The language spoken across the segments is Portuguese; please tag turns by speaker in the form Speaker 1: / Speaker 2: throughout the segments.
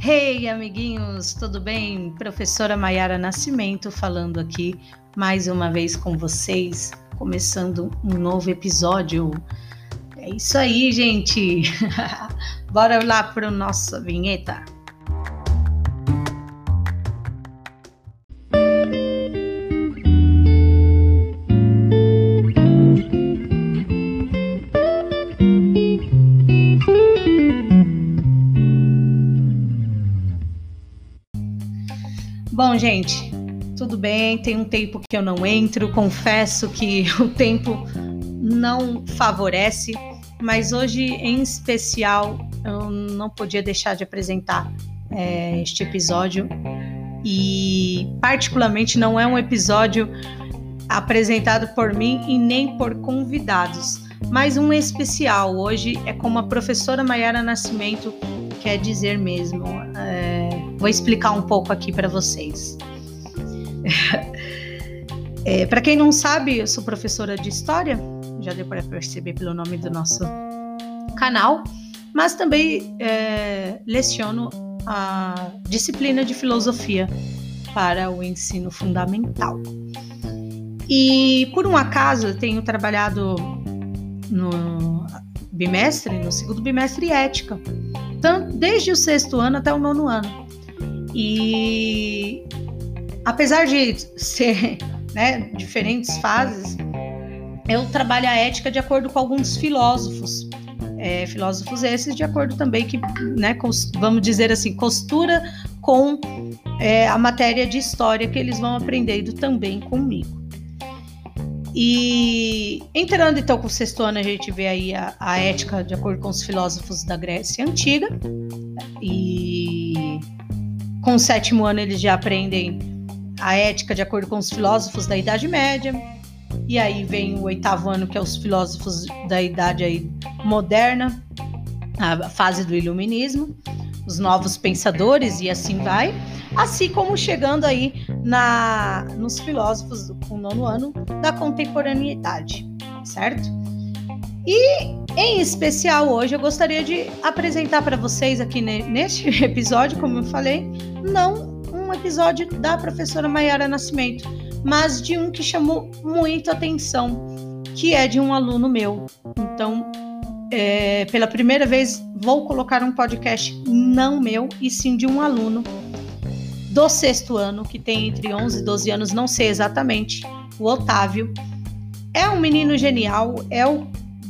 Speaker 1: Hey, amiguinhos, tudo bem? Professora Maiara Nascimento falando aqui mais uma vez com vocês, começando um novo episódio. É isso aí, gente. Bora lá para nossa vinheta. Gente, tudo bem. Tem um tempo que eu não entro. Confesso que o tempo não favorece, mas hoje, em especial, eu não podia deixar de apresentar é, este episódio. E, particularmente, não é um episódio apresentado por mim e nem por convidados, mas um especial. Hoje é como a professora Maiara Nascimento quer dizer mesmo. Vou explicar um pouco aqui para vocês. é, para quem não sabe, eu sou professora de história, já deu para perceber pelo nome do nosso canal, mas também é, leciono a disciplina de filosofia para o ensino fundamental. E por um acaso eu tenho trabalhado no bimestre, no segundo bimestre ética, tanto desde o sexto ano até o nono ano. E apesar de ser né, diferentes fases, eu trabalho a ética de acordo com alguns filósofos. É, filósofos esses de acordo também que, né, vamos dizer assim, costura com é, a matéria de história que eles vão aprendendo também comigo. E entrando então com o sexto ano, a gente vê aí a, a ética de acordo com os filósofos da Grécia Antiga. E com o sétimo ano, eles já aprendem a ética de acordo com os filósofos da Idade Média. E aí vem o oitavo ano, que é os filósofos da Idade aí moderna, a fase do iluminismo, os novos pensadores e assim vai. Assim como chegando aí na, nos filósofos do nono ano da contemporaneidade, certo? E em especial hoje eu gostaria de apresentar para vocês aqui neste episódio, como eu falei, não um episódio da professora Maiara Nascimento, mas de um que chamou muita atenção, que é de um aluno meu. Então, é, pela primeira vez, vou colocar um podcast não meu, e sim de um aluno do sexto ano, que tem entre 11 e 12 anos, não sei exatamente, o Otávio. É um menino genial, é o,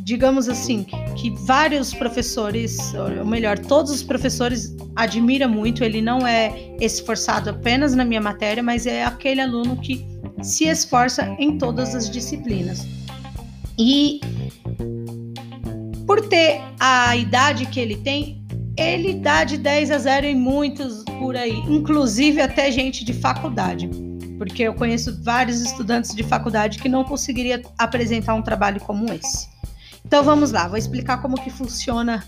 Speaker 1: digamos assim, que vários professores, ou melhor, todos os professores admiram muito. Ele não é esforçado apenas na minha matéria, mas é aquele aluno que se esforça em todas as disciplinas. E por ter a idade que ele tem, ele dá de 10 a 0 em muitos por aí, inclusive até gente de faculdade, porque eu conheço vários estudantes de faculdade que não conseguiria apresentar um trabalho como esse. Então vamos lá, vou explicar como que funciona,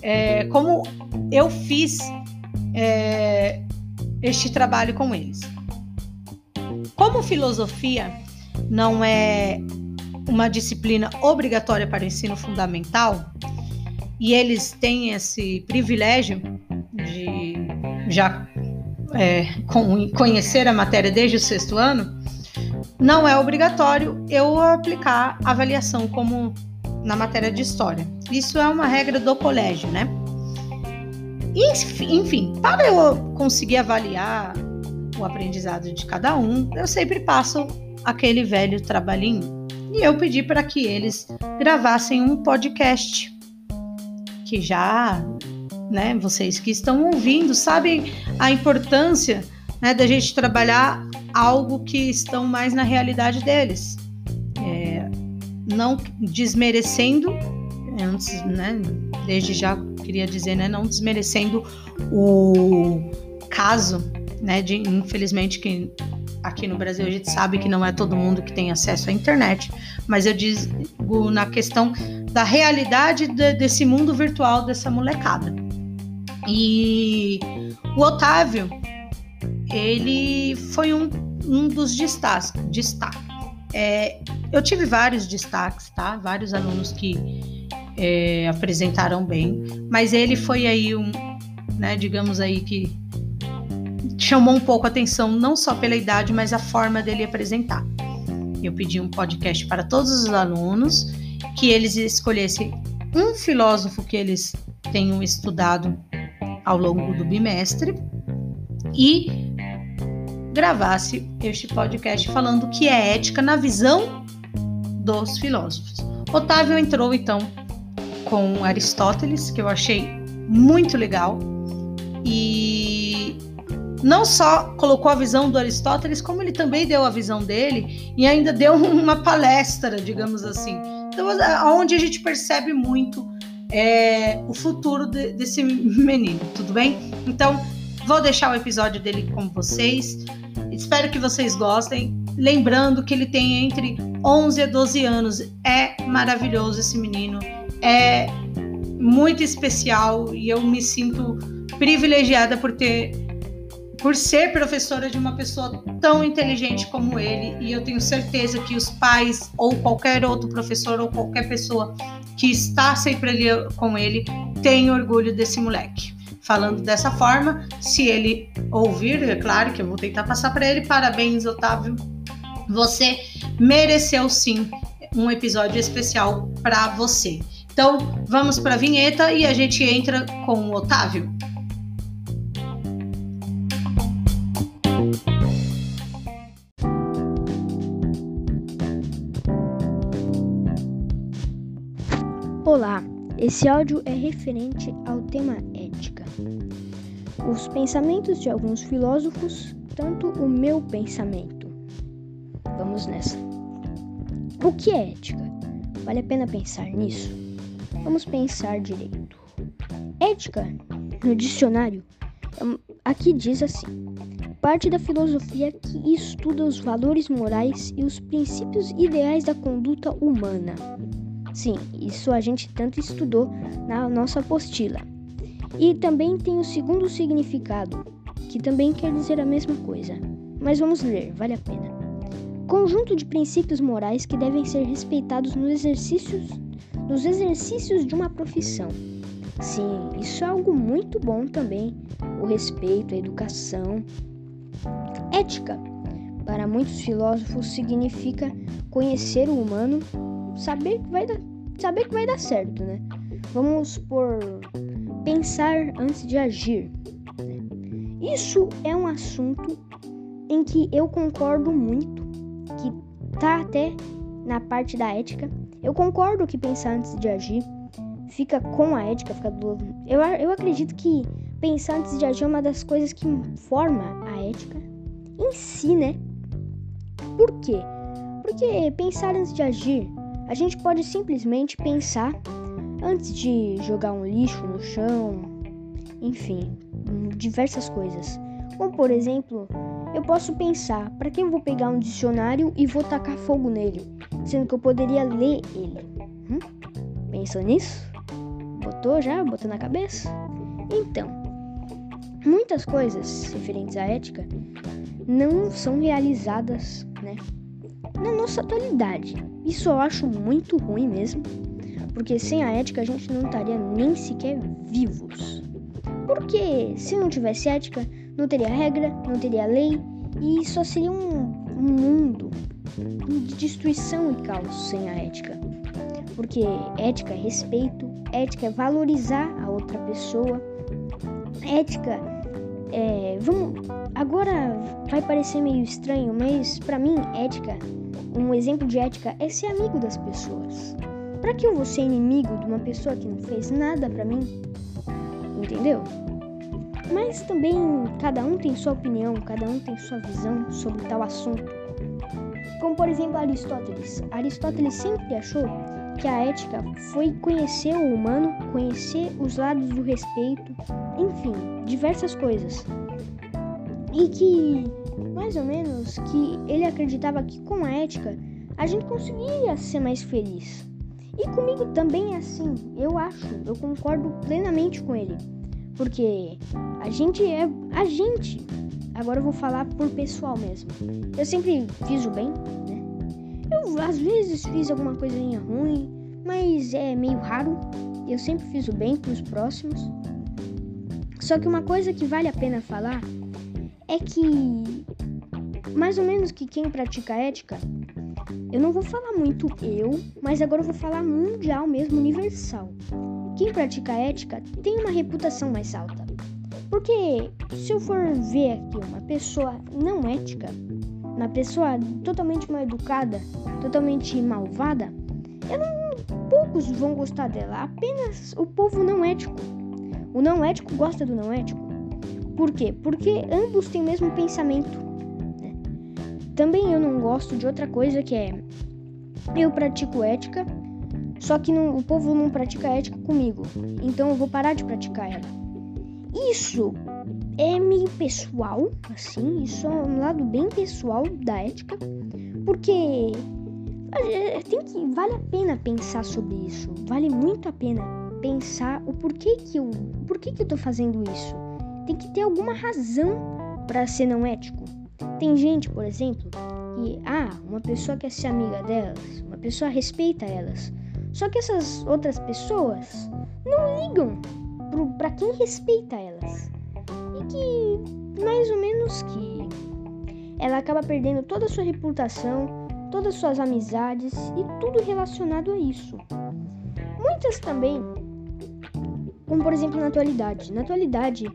Speaker 1: é, como eu fiz é, este trabalho com eles. Como filosofia não é uma disciplina obrigatória para o ensino fundamental, e eles têm esse privilégio de já é, conhecer a matéria desde o sexto ano, não é obrigatório eu aplicar avaliação como na matéria de história. Isso é uma regra do colégio, né? Enfim, para eu conseguir avaliar o aprendizado de cada um, eu sempre passo aquele velho trabalhinho. E eu pedi para que eles gravassem um podcast que já, né, vocês que estão ouvindo, sabem a importância né, da gente trabalhar algo que estão mais na realidade deles. É, não desmerecendo, antes, né, desde já queria dizer, né, não desmerecendo o caso, né, de infelizmente que aqui no Brasil a gente sabe que não é todo mundo que tem acesso à internet, mas eu digo na questão da realidade de, desse mundo virtual dessa molecada. E o Otávio, ele foi um, um dos destaques. destaques. É, eu tive vários destaques, tá? Vários alunos que é, apresentaram bem, mas ele foi aí um, né, digamos aí que chamou um pouco a atenção não só pela idade, mas a forma dele apresentar. Eu pedi um podcast para todos os alunos que eles escolhessem um filósofo que eles tenham estudado ao longo do bimestre e gravasse este podcast falando o que é ética na visão dos filósofos. Otávio entrou então com Aristóteles, que eu achei muito legal, e não só colocou a visão do Aristóteles, como ele também deu a visão dele e ainda deu uma palestra, digamos assim. Então, onde a gente percebe muito é, o futuro de, desse menino, tudo bem? Então, vou deixar o episódio dele com vocês. Espero que vocês gostem. Lembrando que ele tem entre 11 a 12 anos. É maravilhoso esse menino. É muito especial e eu me sinto privilegiada por ter por ser professora de uma pessoa tão inteligente como ele, e eu tenho certeza que os pais ou qualquer outro professor ou qualquer pessoa que está sempre ali com ele tem orgulho desse moleque. Falando dessa forma, se ele ouvir, é claro que eu vou tentar passar para ele. Parabéns, Otávio. Você mereceu sim um episódio especial para você. Então, vamos para a vinheta e a gente entra com o Otávio.
Speaker 2: Olá, esse áudio é referente ao tema ética. Os pensamentos de alguns filósofos, tanto o meu pensamento. Vamos nessa. O que é ética? Vale a pena pensar nisso? Vamos pensar direito. Ética, no dicionário, é aqui diz assim: parte da filosofia que estuda os valores morais e os princípios ideais da conduta humana Sim, isso a gente tanto estudou na nossa apostila. E também tem o segundo significado, que também quer dizer a mesma coisa. Mas vamos ler, vale a pena. Conjunto de princípios morais que devem ser respeitados nos exercícios, nos exercícios de uma profissão. Sim, isso é algo muito bom também. O respeito, a educação. Ética, para muitos filósofos, significa conhecer o humano saber que vai dar, saber que vai dar certo, né? Vamos por pensar antes de agir. Isso é um assunto em que eu concordo muito, tá até na parte da ética. Eu concordo que pensar antes de agir fica com a ética, fica do... eu, eu acredito que pensar antes de agir é uma das coisas que forma a ética em si, né? Por quê? Porque pensar antes de agir a gente pode simplesmente pensar antes de jogar um lixo no chão, enfim, diversas coisas. Como por exemplo, eu posso pensar: para que eu vou pegar um dicionário e vou tacar fogo nele, sendo que eu poderia ler ele? Hum? Pensou nisso? Botou já? Botou na cabeça? Então, muitas coisas referentes à ética não são realizadas, né? Na nossa atualidade. Isso eu acho muito ruim mesmo, porque sem a ética a gente não estaria nem sequer vivos. Porque se não tivesse ética, não teria regra, não teria lei e só seria um, um mundo de destruição e caos sem a ética. Porque ética é respeito, ética é valorizar a outra pessoa, ética é. Vamos. Agora vai parecer meio estranho, mas para mim, ética um exemplo de ética é ser amigo das pessoas. Para que eu vou ser inimigo de uma pessoa que não fez nada para mim? Entendeu? Mas também cada um tem sua opinião, cada um tem sua visão sobre tal assunto. Como por exemplo Aristóteles. Aristóteles sempre achou que a ética foi conhecer o humano, conhecer os lados do respeito, enfim, diversas coisas. E que mais ou menos que ele acreditava que com a ética a gente conseguia ser mais feliz. E comigo também é assim, eu acho, eu concordo plenamente com ele. Porque a gente é a gente. Agora eu vou falar por pessoal mesmo. Eu sempre fiz o bem, né? Eu às vezes fiz alguma coisinha ruim, mas é meio raro. Eu sempre fiz o bem pros próximos. Só que uma coisa que vale a pena falar é que mais ou menos que quem pratica ética, eu não vou falar muito eu, mas agora eu vou falar mundial mesmo, universal. Quem pratica ética tem uma reputação mais alta. Porque se eu for ver aqui uma pessoa não ética, uma pessoa totalmente mal educada, totalmente malvada, não, poucos vão gostar dela, apenas o povo não ético. O não ético gosta do não ético. Por quê? Porque ambos têm o mesmo pensamento. Né? Também eu não gosto de outra coisa que é eu pratico ética, só que não, o povo não pratica ética comigo. Então eu vou parar de praticar ela. Isso é meio pessoal, assim, isso é um lado bem pessoal da ética, porque tem que vale a pena pensar sobre isso. Vale muito a pena pensar o porquê que eu, porquê que eu tô fazendo isso. Tem que ter alguma razão para ser não ético. Tem gente, por exemplo, que ah, uma pessoa quer ser amiga delas, uma pessoa respeita elas. Só que essas outras pessoas não ligam para quem respeita elas. E que mais ou menos que ela acaba perdendo toda a sua reputação todas suas amizades e tudo relacionado a isso. Muitas também, como por exemplo na atualidade. Na atualidade,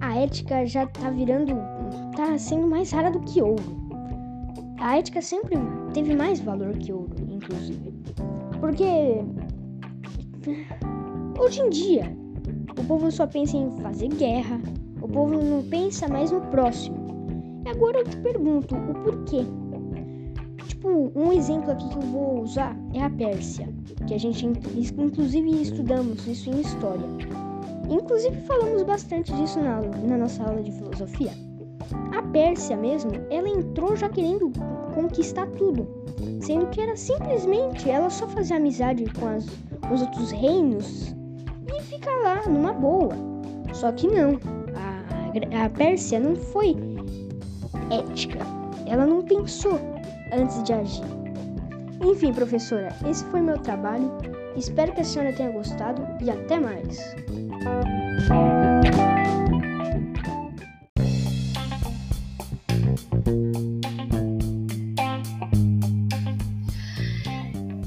Speaker 2: a ética já tá virando, tá sendo mais rara do que ouro. A ética sempre teve mais valor que ouro, inclusive. Porque hoje em dia, o povo só pensa em fazer guerra, o povo não pensa mais no próximo. E agora eu te pergunto o porquê. Tipo, um exemplo aqui que eu vou usar é a Pérsia, que a gente inclusive estudamos isso em história. Inclusive falamos bastante disso na, na nossa aula de filosofia. A Pérsia mesmo, ela entrou já querendo conquistar tudo, sendo que era simplesmente ela só fazer amizade com, as, os outros reinos e ficar lá numa boa. Só que não, a, a Pérsia não foi ética, ela não pensou antes de agir. Enfim, professora, esse foi meu trabalho. Espero que a senhora tenha gostado e até mais.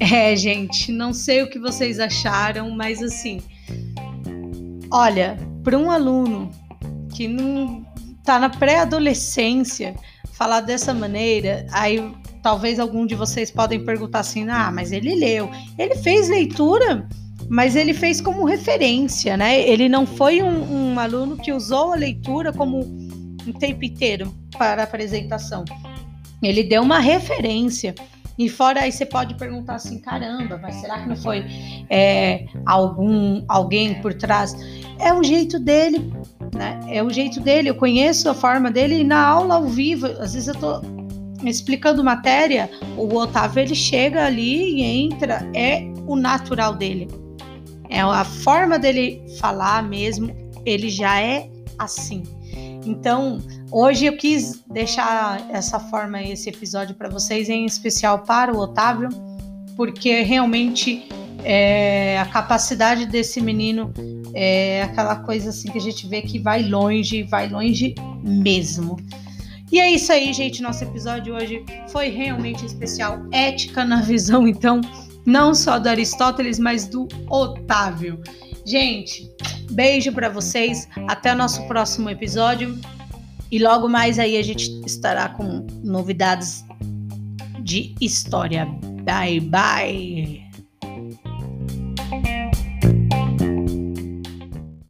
Speaker 1: É, gente, não sei o que vocês acharam, mas assim, olha, para um aluno que não tá na pré-adolescência, falar dessa maneira, aí talvez algum de vocês podem perguntar assim: "Ah, mas ele leu. Ele fez leitura, mas ele fez como referência, né? Ele não foi um, um aluno que usou a leitura como um tempo inteiro para a apresentação. Ele deu uma referência. E fora aí você pode perguntar assim, caramba, mas será que não foi é, algum alguém por trás? É o jeito dele, né? É o jeito dele. Eu conheço a forma dele e na aula ao vivo, às vezes eu tô explicando matéria, o Otávio ele chega ali e entra, é o natural dele. É a forma dele falar mesmo, ele já é assim. Então, hoje eu quis deixar essa forma, esse episódio para vocês, em especial para o Otávio, porque realmente é, a capacidade desse menino é aquela coisa assim que a gente vê que vai longe, vai longe mesmo. E é isso aí, gente. Nosso episódio hoje foi realmente especial. Ética na visão, então, não só do Aristóteles, mas do Otávio. Gente, beijo para vocês. Até o nosso próximo episódio. E logo mais aí a gente estará com novidades de história. Bye, bye.